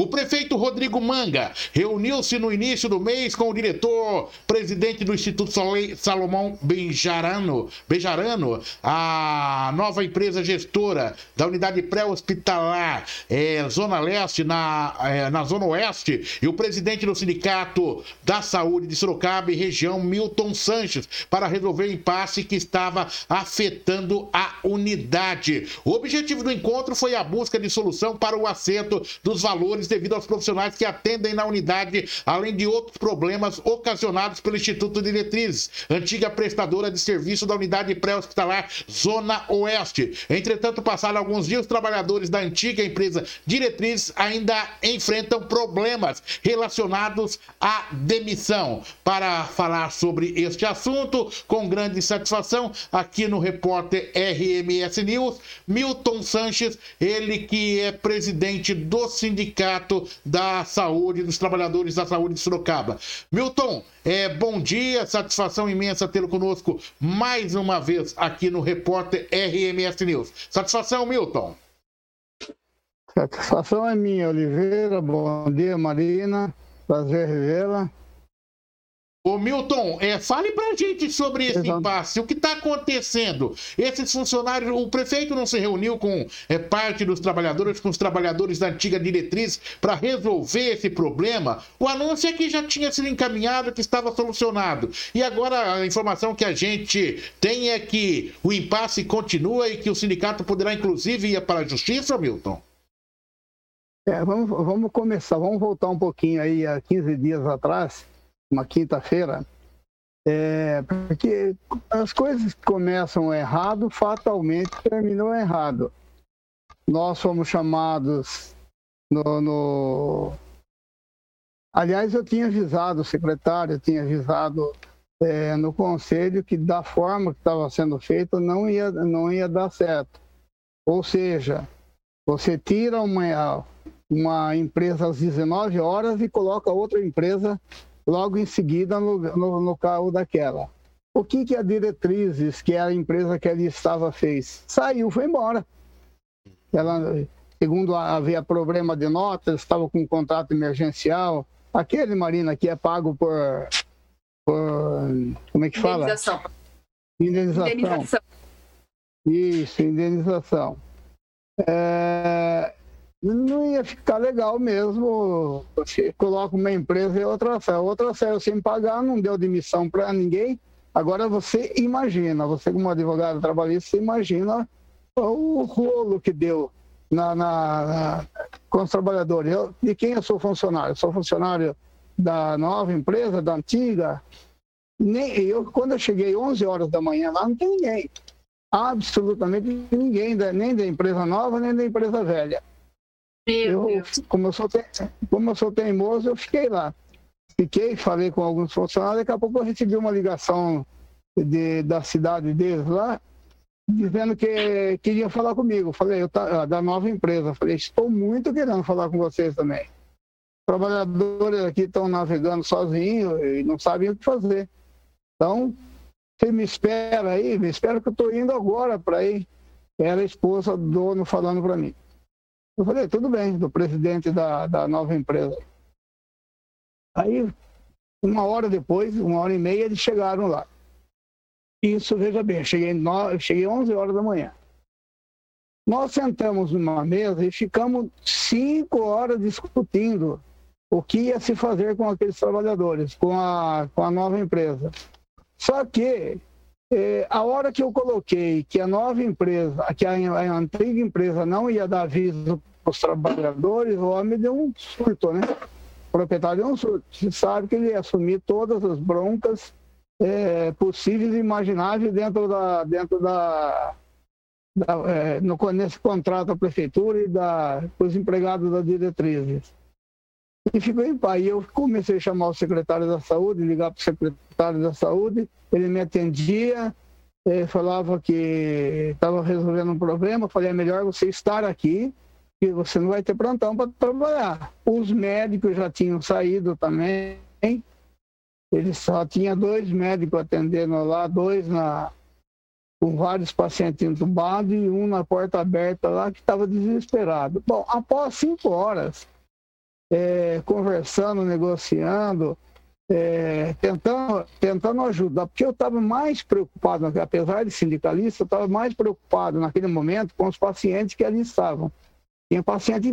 O prefeito Rodrigo Manga reuniu-se no início do mês com o diretor, presidente do Instituto Salomão Benjarano, Benjarano a nova empresa gestora da unidade pré-hospitalar é, Zona Leste, na, é, na Zona Oeste, e o presidente do Sindicato da Saúde de Sorocaba e região, Milton Sanches, para resolver o impasse que estava afetando a unidade. O objetivo do encontro foi a busca de solução para o acerto dos valores devido aos profissionais que atendem na unidade, além de outros problemas ocasionados pelo Instituto Diretrizes, antiga prestadora de serviço da unidade pré-hospitalar Zona Oeste. Entretanto, passaram alguns dias, os trabalhadores da antiga empresa Diretrizes ainda enfrentam problemas relacionados à demissão. Para falar sobre este assunto, com grande satisfação, aqui no repórter RMS News, Milton Sanches, ele que é presidente do Sindicato da Saúde, dos Trabalhadores da Saúde de Sorocaba. Milton, é, bom dia, satisfação imensa tê-lo conosco mais uma vez aqui no repórter RMS News. Satisfação, Milton. Satisfação é minha, Oliveira. Bom dia, Marina. Prazer revê-la. Ô Milton, é, fale pra gente sobre esse Exato. impasse. O que está acontecendo? Esses funcionários, o prefeito não se reuniu com é, parte dos trabalhadores, com os trabalhadores da antiga diretriz para resolver esse problema. O anúncio é que já tinha sido encaminhado, que estava solucionado. E agora a informação que a gente tem é que o impasse continua e que o sindicato poderá, inclusive, ir para a justiça, Milton? É, vamos, vamos começar, vamos voltar um pouquinho aí a 15 dias atrás uma quinta-feira, é, porque as coisas começam errado, fatalmente terminam errado. Nós fomos chamados no, no... Aliás, eu tinha avisado o secretário, eu tinha avisado é, no conselho que da forma que estava sendo feito não ia, não ia dar certo. Ou seja, você tira uma, uma empresa às 19 horas e coloca outra empresa logo em seguida no, no, no carro daquela. O que, que a Diretrizes, que é a empresa que ali estava, fez? Saiu, foi embora. Ela, segundo havia problema de notas, estava com um contrato emergencial. Aquele, Marina, que é pago por. por como é que fala? Indenização. Indenização. indenização. Isso, indenização. É, não ia ficar legal mesmo. Você coloca uma empresa e outra saiu. Outra saiu sem pagar, não deu demissão para ninguém. Agora você imagina, você como advogado trabalhista, imagina o rolo que deu na, na, na, com os trabalhadores. Eu, de quem eu sou funcionário? Eu sou funcionário da nova empresa, da antiga. Nem, eu, quando eu cheguei 11 horas da manhã lá, não tem ninguém. Absolutamente ninguém, nem da empresa nova, nem da empresa velha. Eu, como, eu sou te... como eu sou teimoso, eu fiquei lá. Fiquei, falei com alguns funcionários, daqui a pouco eu recebi uma ligação de, da cidade deles lá, dizendo que queriam falar comigo. Falei, eu tá, da nova empresa. Falei, estou muito querendo falar com vocês também. Trabalhadores aqui estão navegando sozinhos e não sabem o que fazer. Então, você me espera aí, me espera que eu estou indo agora para ir. Era a esposa do dono falando para mim. Eu falei, tudo bem, do presidente da, da nova empresa. Aí, uma hora depois, uma hora e meia, eles chegaram lá. Isso, veja bem, cheguei, no, cheguei 11 horas da manhã. Nós sentamos numa mesa e ficamos cinco horas discutindo o que ia se fazer com aqueles trabalhadores, com a, com a nova empresa. Só que é, a hora que eu coloquei que a nova empresa, que a, a antiga empresa não ia dar aviso para os trabalhadores, o homem deu um surto, né? O proprietário deu um surto. Você sabe que ele ia assumir todas as broncas é, possíveis e imagináveis dentro da, dentro da, da é, no, nesse contrato da prefeitura e da, os empregados da diretriz. E ficou em paz. E eu comecei a chamar o secretário da saúde, ligar para o secretário da saúde, ele me atendia, eh, falava que estava resolvendo um problema, falei, é melhor você estar aqui, que você não vai ter plantão para trabalhar. Os médicos já tinham saído também, ele só tinha dois médicos atendendo lá, dois na, com vários pacientes entubados e um na porta aberta lá que estava desesperado. Bom, após cinco horas, é, conversando, negociando, é, tentando, tentando ajudar, porque eu estava mais preocupado, apesar de sindicalista, eu estava mais preocupado naquele momento com os pacientes que ali estavam. Tinha paciente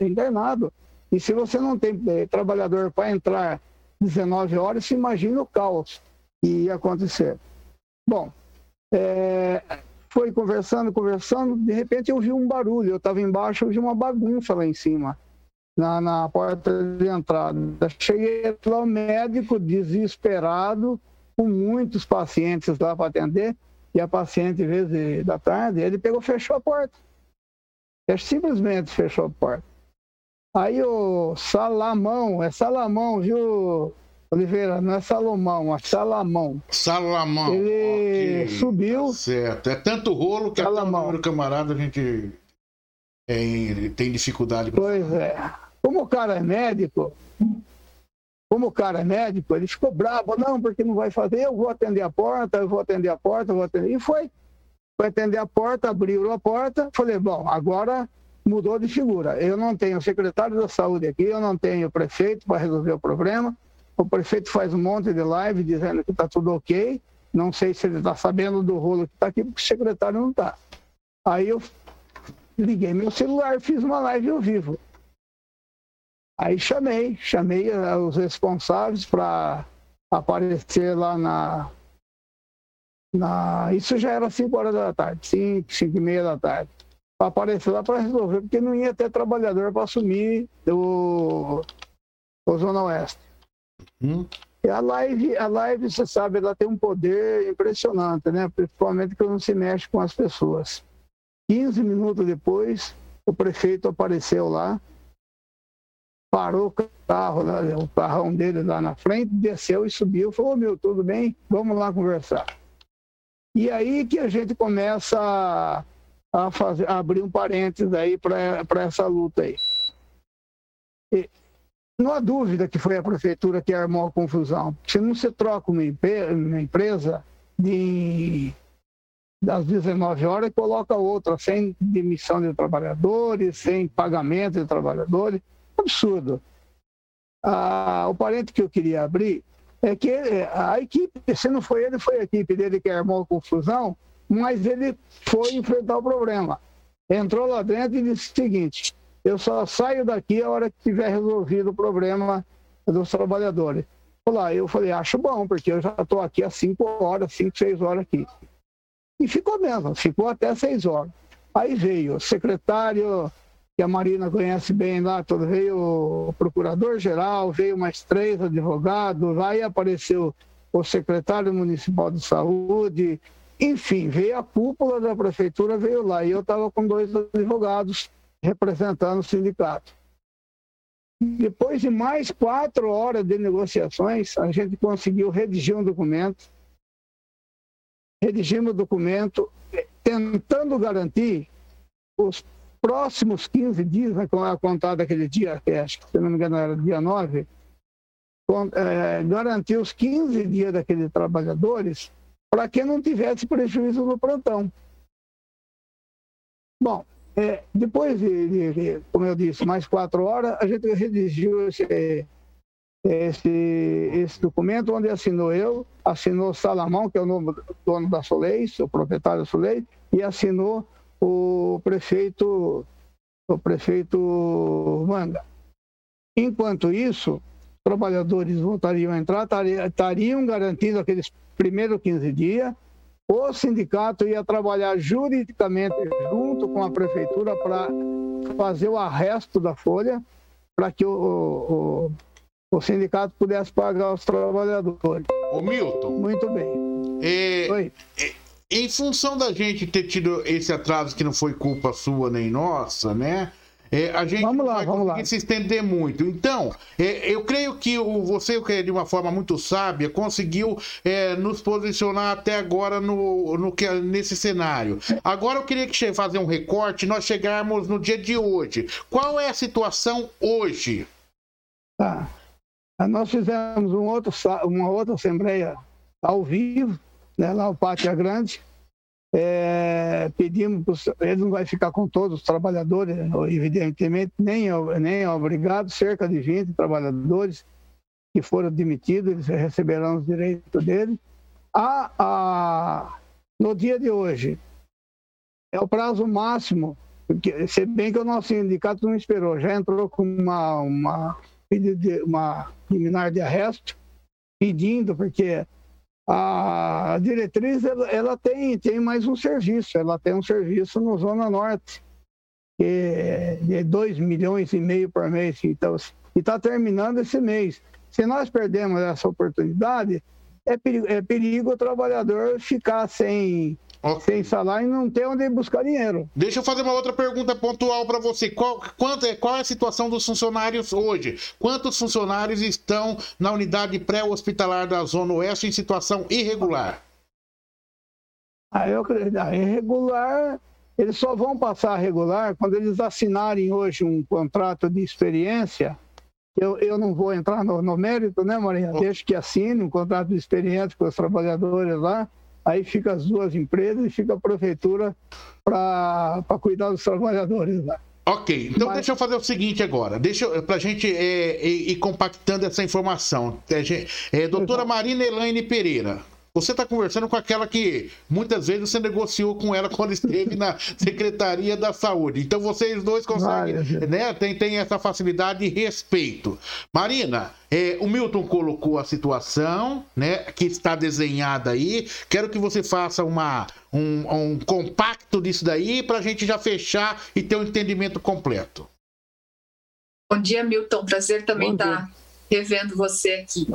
internado. E se você não tem é, trabalhador para entrar 19 horas, se imagina o caos que ia acontecer. Bom, é, foi conversando, conversando, de repente eu vi um barulho, eu estava embaixo, eu vi uma bagunça lá em cima na, na porta de entrada. Cheguei lá, o médico desesperado, com muitos pacientes lá para atender, e a paciente, às vezes, da tarde, ele pegou fechou a porta. Ele simplesmente fechou a porta. Aí o Salamão, é Salamão, viu, Oliveira? Não é Salomão, é Salamão. Salamão. Ele okay. subiu. Certo. É tanto rolo que Salamão. até o camarada a gente é, tem dificuldade. Pois é. Cara é médico, como o cara é médico, ele ficou bravo, não, porque não vai fazer, eu vou atender a porta, eu vou atender a porta, eu vou atender. E foi. Foi atender a porta, abriu a porta, falei, bom, agora mudou de figura. Eu não tenho secretário da saúde aqui, eu não tenho prefeito para resolver o problema. O prefeito faz um monte de live dizendo que está tudo ok. Não sei se ele está sabendo do rolo que está aqui, porque o secretário não está. Aí eu liguei meu celular, fiz uma live ao vivo. Aí chamei, chamei eh, os responsáveis para aparecer lá na, na. Isso já era 5 horas da tarde, 5, 5 e meia da tarde. Para aparecer lá para resolver, porque não ia ter trabalhador para assumir o, o Zona Oeste. Hum. E a live, a live, você sabe, ela tem um poder impressionante, né? Principalmente quando não se mexe com as pessoas. 15 minutos depois, o prefeito apareceu lá parou o carro, o carrão dele lá na frente, desceu e subiu, falou, meu, tudo bem? Vamos lá conversar. E aí que a gente começa a, a, fazer, a abrir um parênteses aí para essa luta aí. E, não há dúvida que foi a prefeitura que armou a confusão. Se não se troca uma, uma empresa de, das 19 horas e coloca outra, sem demissão de trabalhadores, sem pagamento de trabalhadores, absurdo. Ah, o parente que eu queria abrir é que a equipe, se não foi ele, foi a equipe dele que armou a confusão, mas ele foi enfrentar o problema. Entrou lá dentro e disse o seguinte: eu só saio daqui a hora que tiver resolvido o problema dos trabalhadores. Lá, eu falei, acho bom, porque eu já estou aqui há cinco horas, cinco, seis horas aqui. E ficou mesmo, ficou até seis horas. Aí veio o secretário que a Marina conhece bem lá, todo, veio o procurador-geral, veio mais três advogados, aí apareceu o secretário municipal de saúde, enfim, veio a cúpula da prefeitura, veio lá, e eu estava com dois advogados representando o sindicato. Depois de mais quatro horas de negociações, a gente conseguiu redigir um documento. Redigimos o documento tentando garantir os próximos 15 dias, vai contar daquele dia, acho que se não me engano era dia 9, é, garantir os 15 dias daqueles trabalhadores para que não tivesse prejuízo no plantão. Bom, é, depois de, de, de, como eu disse, mais quatro horas, a gente redigiu esse, esse, esse documento, onde assinou eu, assinou Salamão, que é o nome, dono da Soleis, o proprietário da Soleis, e assinou o prefeito, o prefeito Manga. Enquanto isso, trabalhadores voltariam a entrar, estariam garantidos aqueles primeiros 15 dias, o sindicato ia trabalhar juridicamente junto com a prefeitura para fazer o arresto da folha, para que o, o, o, sindicato pudesse pagar os trabalhadores. Ô Milton. Muito bem. É, Oi. É, em função da gente ter tido esse atraso que não foi culpa sua nem nossa, né? É, a gente vamos lá, vai vamos conseguir lá. se estender muito. Então, é, eu creio que o, você, de uma forma muito sábia, conseguiu é, nos posicionar até agora no, no, nesse cenário. Agora eu queria que fazer um recorte, nós chegarmos no dia de hoje. Qual é a situação hoje? Tá. Nós fizemos um outro, uma outra assembleia ao vivo, né, lá no Pátio Grande, É, pedimos, eles não vai ficar com todos os trabalhadores, evidentemente, nem, nem é obrigado, cerca de 20 trabalhadores que foram demitidos, eles receberão os direitos deles. A, a, no dia de hoje, é o prazo máximo, porque, se bem que o nosso sindicato não esperou, já entrou com uma, uma, uma liminar de arresto, pedindo, porque a diretriz ela, ela, tem, tem mais um serviço, ela tem um serviço no Zona Norte, que é de 2 milhões e meio por mês, então, e está terminando esse mês. Se nós perdemos essa oportunidade, é perigo, é perigo o trabalhador ficar sem. Sem salário e não ter onde buscar dinheiro. Deixa eu fazer uma outra pergunta pontual para você. Qual, quanto, é, qual é a situação dos funcionários hoje? Quantos funcionários estão na unidade pré-hospitalar da Zona Oeste em situação irregular? Ah, eu acredito. Ah, irregular, eles só vão passar a regular quando eles assinarem hoje um contrato de experiência. Eu, eu não vou entrar no, no mérito, né, Marinha? Oh. Deixa que assine um contrato de experiência com os trabalhadores lá aí fica as duas empresas e fica a prefeitura para cuidar dos trabalhadores lá. Ok, então Mas... deixa eu fazer o seguinte agora, deixa para a gente é, ir, ir, compactando essa informação. É, é, doutora Marina Elaine Pereira, você está conversando com aquela que muitas vezes você negociou com ela quando esteve na Secretaria da Saúde. Então vocês dois conseguem, né? Tem, tem essa facilidade e respeito. Marina, é, o Milton colocou a situação, né? Que está desenhada aí. Quero que você faça uma, um, um compacto disso daí para a gente já fechar e ter um entendimento completo. Bom dia, Milton. Prazer também estar revendo você aqui.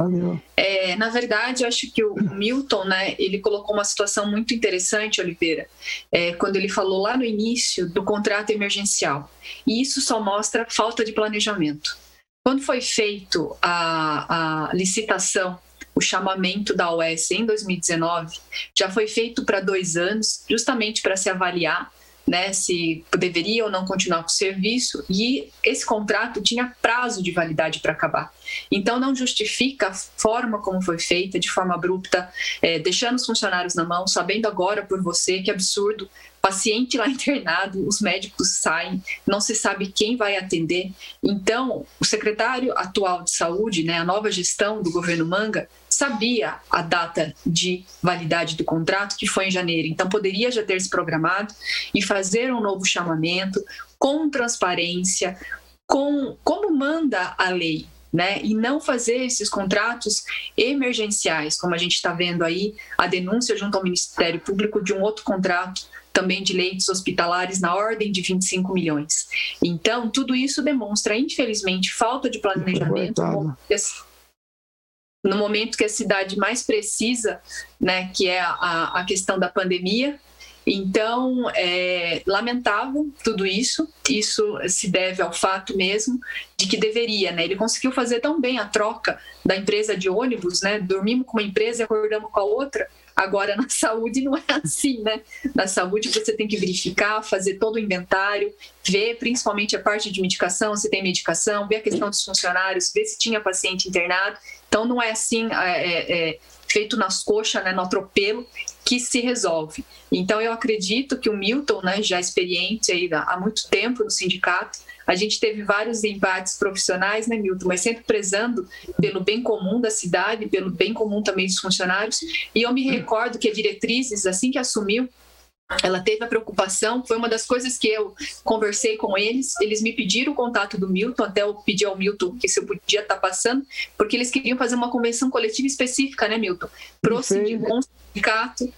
É, na verdade, eu acho que o Milton, né, ele colocou uma situação muito interessante, Oliveira, é, quando ele falou lá no início do contrato emergencial. E isso só mostra falta de planejamento. Quando foi feito a, a licitação o chamamento da OS em 2019 já foi feito para dois anos, justamente para se avaliar né, se deveria ou não continuar com o serviço, e esse contrato tinha prazo de validade para acabar. Então, não justifica a forma como foi feita, de forma abrupta, é, deixando os funcionários na mão, sabendo agora por você que absurdo, paciente lá internado, os médicos saem, não se sabe quem vai atender. Então, o secretário atual de saúde, né, a nova gestão do governo Manga, sabia a data de validade do contrato, que foi em janeiro, então poderia já ter se programado e fazer um novo chamamento com transparência, com como manda a lei. Né, e não fazer esses contratos emergenciais, como a gente está vendo aí, a denúncia junto ao Ministério Público de um outro contrato também de leitos hospitalares na ordem de 25 milhões. Então, tudo isso demonstra, infelizmente, falta de planejamento no momento que a cidade mais precisa, né, que é a, a questão da pandemia. Então, é lamentável tudo isso. Isso se deve ao fato mesmo de que deveria, né? Ele conseguiu fazer tão bem a troca da empresa de ônibus, né? Dormimos com uma empresa e acordamos com a outra. Agora, na saúde não é assim, né? Na saúde você tem que verificar, fazer todo o inventário, ver principalmente a parte de medicação, se tem medicação, ver a questão dos funcionários, ver se tinha paciente internado. Então, não é assim, é, é, é feito nas coxas, né, no atropelo, que se resolve. Então, eu acredito que o Milton, né, já experiente aí há muito tempo no sindicato, a gente teve vários embates profissionais, né, Milton, mas sempre prezando pelo bem comum da cidade, pelo bem comum também dos funcionários. E eu me recordo que a diretrizes, assim que assumiu, ela teve a preocupação, foi uma das coisas que eu conversei com eles, eles me pediram o contato do Milton, até eu pedi ao Milton que se eu podia estar passando, porque eles queriam fazer uma convenção coletiva específica, né, Milton? Pro sindicato,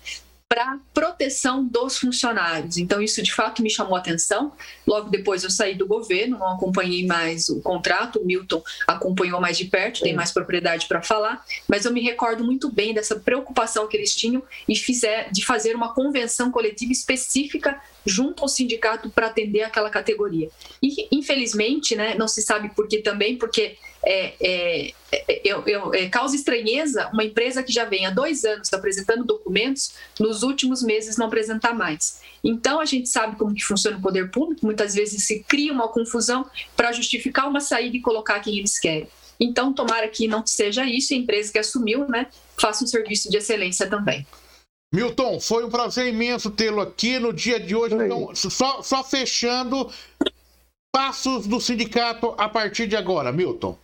para proteção dos funcionários. Então, isso de fato me chamou a atenção. Logo depois eu saí do governo, não acompanhei mais o contrato, o Milton acompanhou mais de perto, tem mais propriedade para falar, mas eu me recordo muito bem dessa preocupação que eles tinham e fizer, de fazer uma convenção coletiva específica junto ao sindicato para atender aquela categoria. E, infelizmente, né, não se sabe por que também, porque é, é, é, é, causa estranheza uma empresa que já vem há dois anos apresentando documentos, nos últimos meses não apresentar mais. Então, a gente sabe como que funciona o poder público, muitas vezes se cria uma confusão para justificar uma saída e colocar quem eles querem. Então, tomara que não seja isso, a empresa que assumiu, né, faça um serviço de excelência também. Milton, foi um prazer imenso tê-lo aqui no dia de hoje. Então, só, só fechando, passos do sindicato a partir de agora, Milton.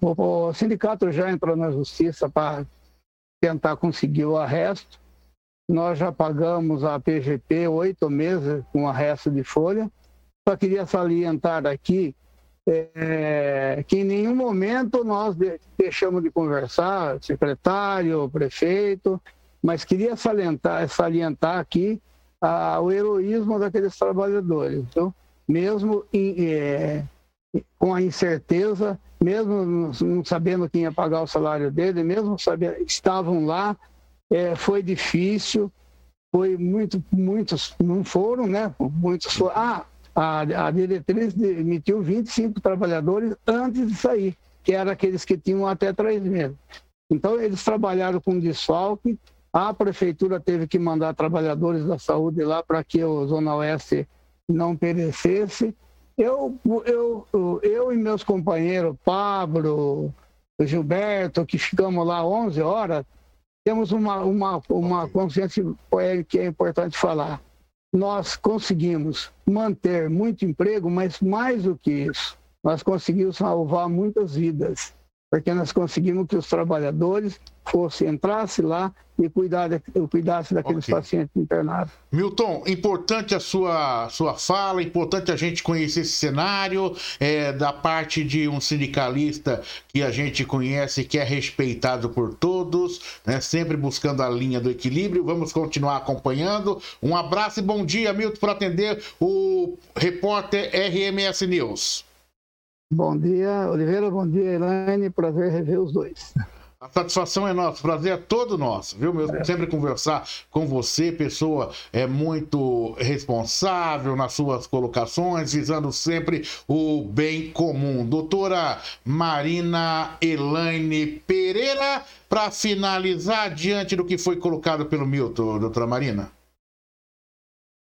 O, o sindicato já entrou na justiça para tentar conseguir o arresto. Nós já pagamos a PGP oito meses com arresto de folha. Só queria salientar aqui é, que em nenhum momento nós deixamos de conversar, secretário, prefeito, mas queria salientar, salientar aqui o heroísmo daqueles trabalhadores. Então, mesmo em, é, com a incerteza, mesmo não sabendo quem ia pagar o salário dele, mesmo sabendo, estavam lá, é, foi difícil, foi muito, muitos não foram, né? Muitos foram. Ah, a, a diretriz demitiu 25 trabalhadores antes de sair, que eram aqueles que tinham até três meses. Então, eles trabalharam com desfalque, a prefeitura teve que mandar trabalhadores da saúde lá para que o Zona Oeste não perecesse. Eu, eu, eu e meus companheiros, Pablo, Gilberto, que ficamos lá 11 horas, temos uma, uma, uma consciência que é importante falar. Nós conseguimos manter muito emprego, mas mais do que isso, nós conseguimos salvar muitas vidas, porque nós conseguimos que os trabalhadores fossem, entrassem lá e cuidar de, cuidasse daqueles okay. pacientes internados. Milton, importante a sua, sua fala, importante a gente conhecer esse cenário é, da parte de um sindicalista que a gente conhece, que é respeitado por todos, né, sempre buscando a linha do equilíbrio. Vamos continuar acompanhando. Um abraço e bom dia, Milton, por atender o repórter RMS News. Bom dia, Oliveira. Bom dia, Elaine. Prazer rever os dois. A satisfação é nossa, o prazer é todo nosso, viu? Meu, é. sempre conversar com você, pessoa é muito responsável nas suas colocações, visando sempre o bem comum. Doutora Marina Elaine Pereira, para finalizar, diante do que foi colocado pelo Milton, doutora Marina.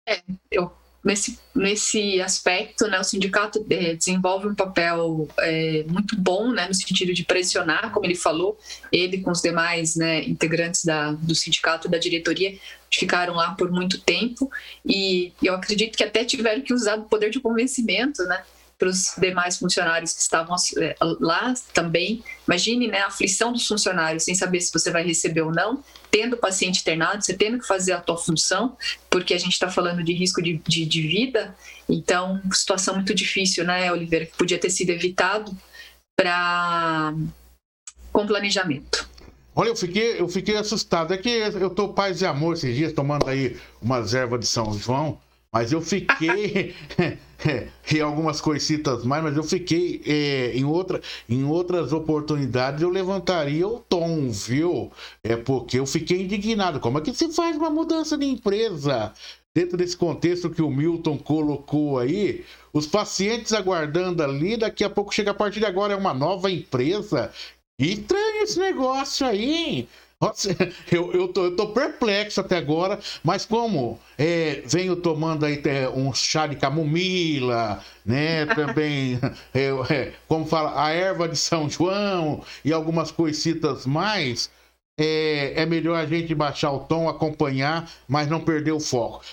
É, eu nesse, nesse aspecto, né, o sindicato é, desenvolve um papel é, muito bom, né, no sentido de pressionar, como ele falou, ele com os demais né, integrantes da, do sindicato da diretoria ficaram lá por muito tempo. E eu acredito que até tiveram que usar o poder de convencimento, né, para os demais funcionários que estavam é, lá também. Imagine né, a aflição dos funcionários sem saber se você vai receber ou não, tendo o paciente internado, você tendo que fazer a tua função, porque a gente está falando de risco de, de, de, vida. Então, situação muito difícil, né, Oliveira, que podia ter sido evitado para com planejamento. Olha, eu fiquei, eu fiquei assustado. É que eu tô paz e amor esses dias, tomando aí umas ervas de São João. Mas eu fiquei. e algumas coisitas mais, mas eu fiquei. É, em, outra, em outras oportunidades eu levantaria o tom, viu? É porque eu fiquei indignado. Como é que se faz uma mudança de empresa? Dentro desse contexto que o Milton colocou aí, os pacientes aguardando ali, daqui a pouco chega a partir de agora, é uma nova empresa. Que estranho esse negócio aí, hein? Eu, eu, tô, eu tô perplexo até agora, mas como é, venho tomando aí um chá de camomila, né? Também, é, é, como fala, a erva de São João e algumas coisitas mais. É, é, melhor a gente baixar o tom, acompanhar, mas não perder o foco.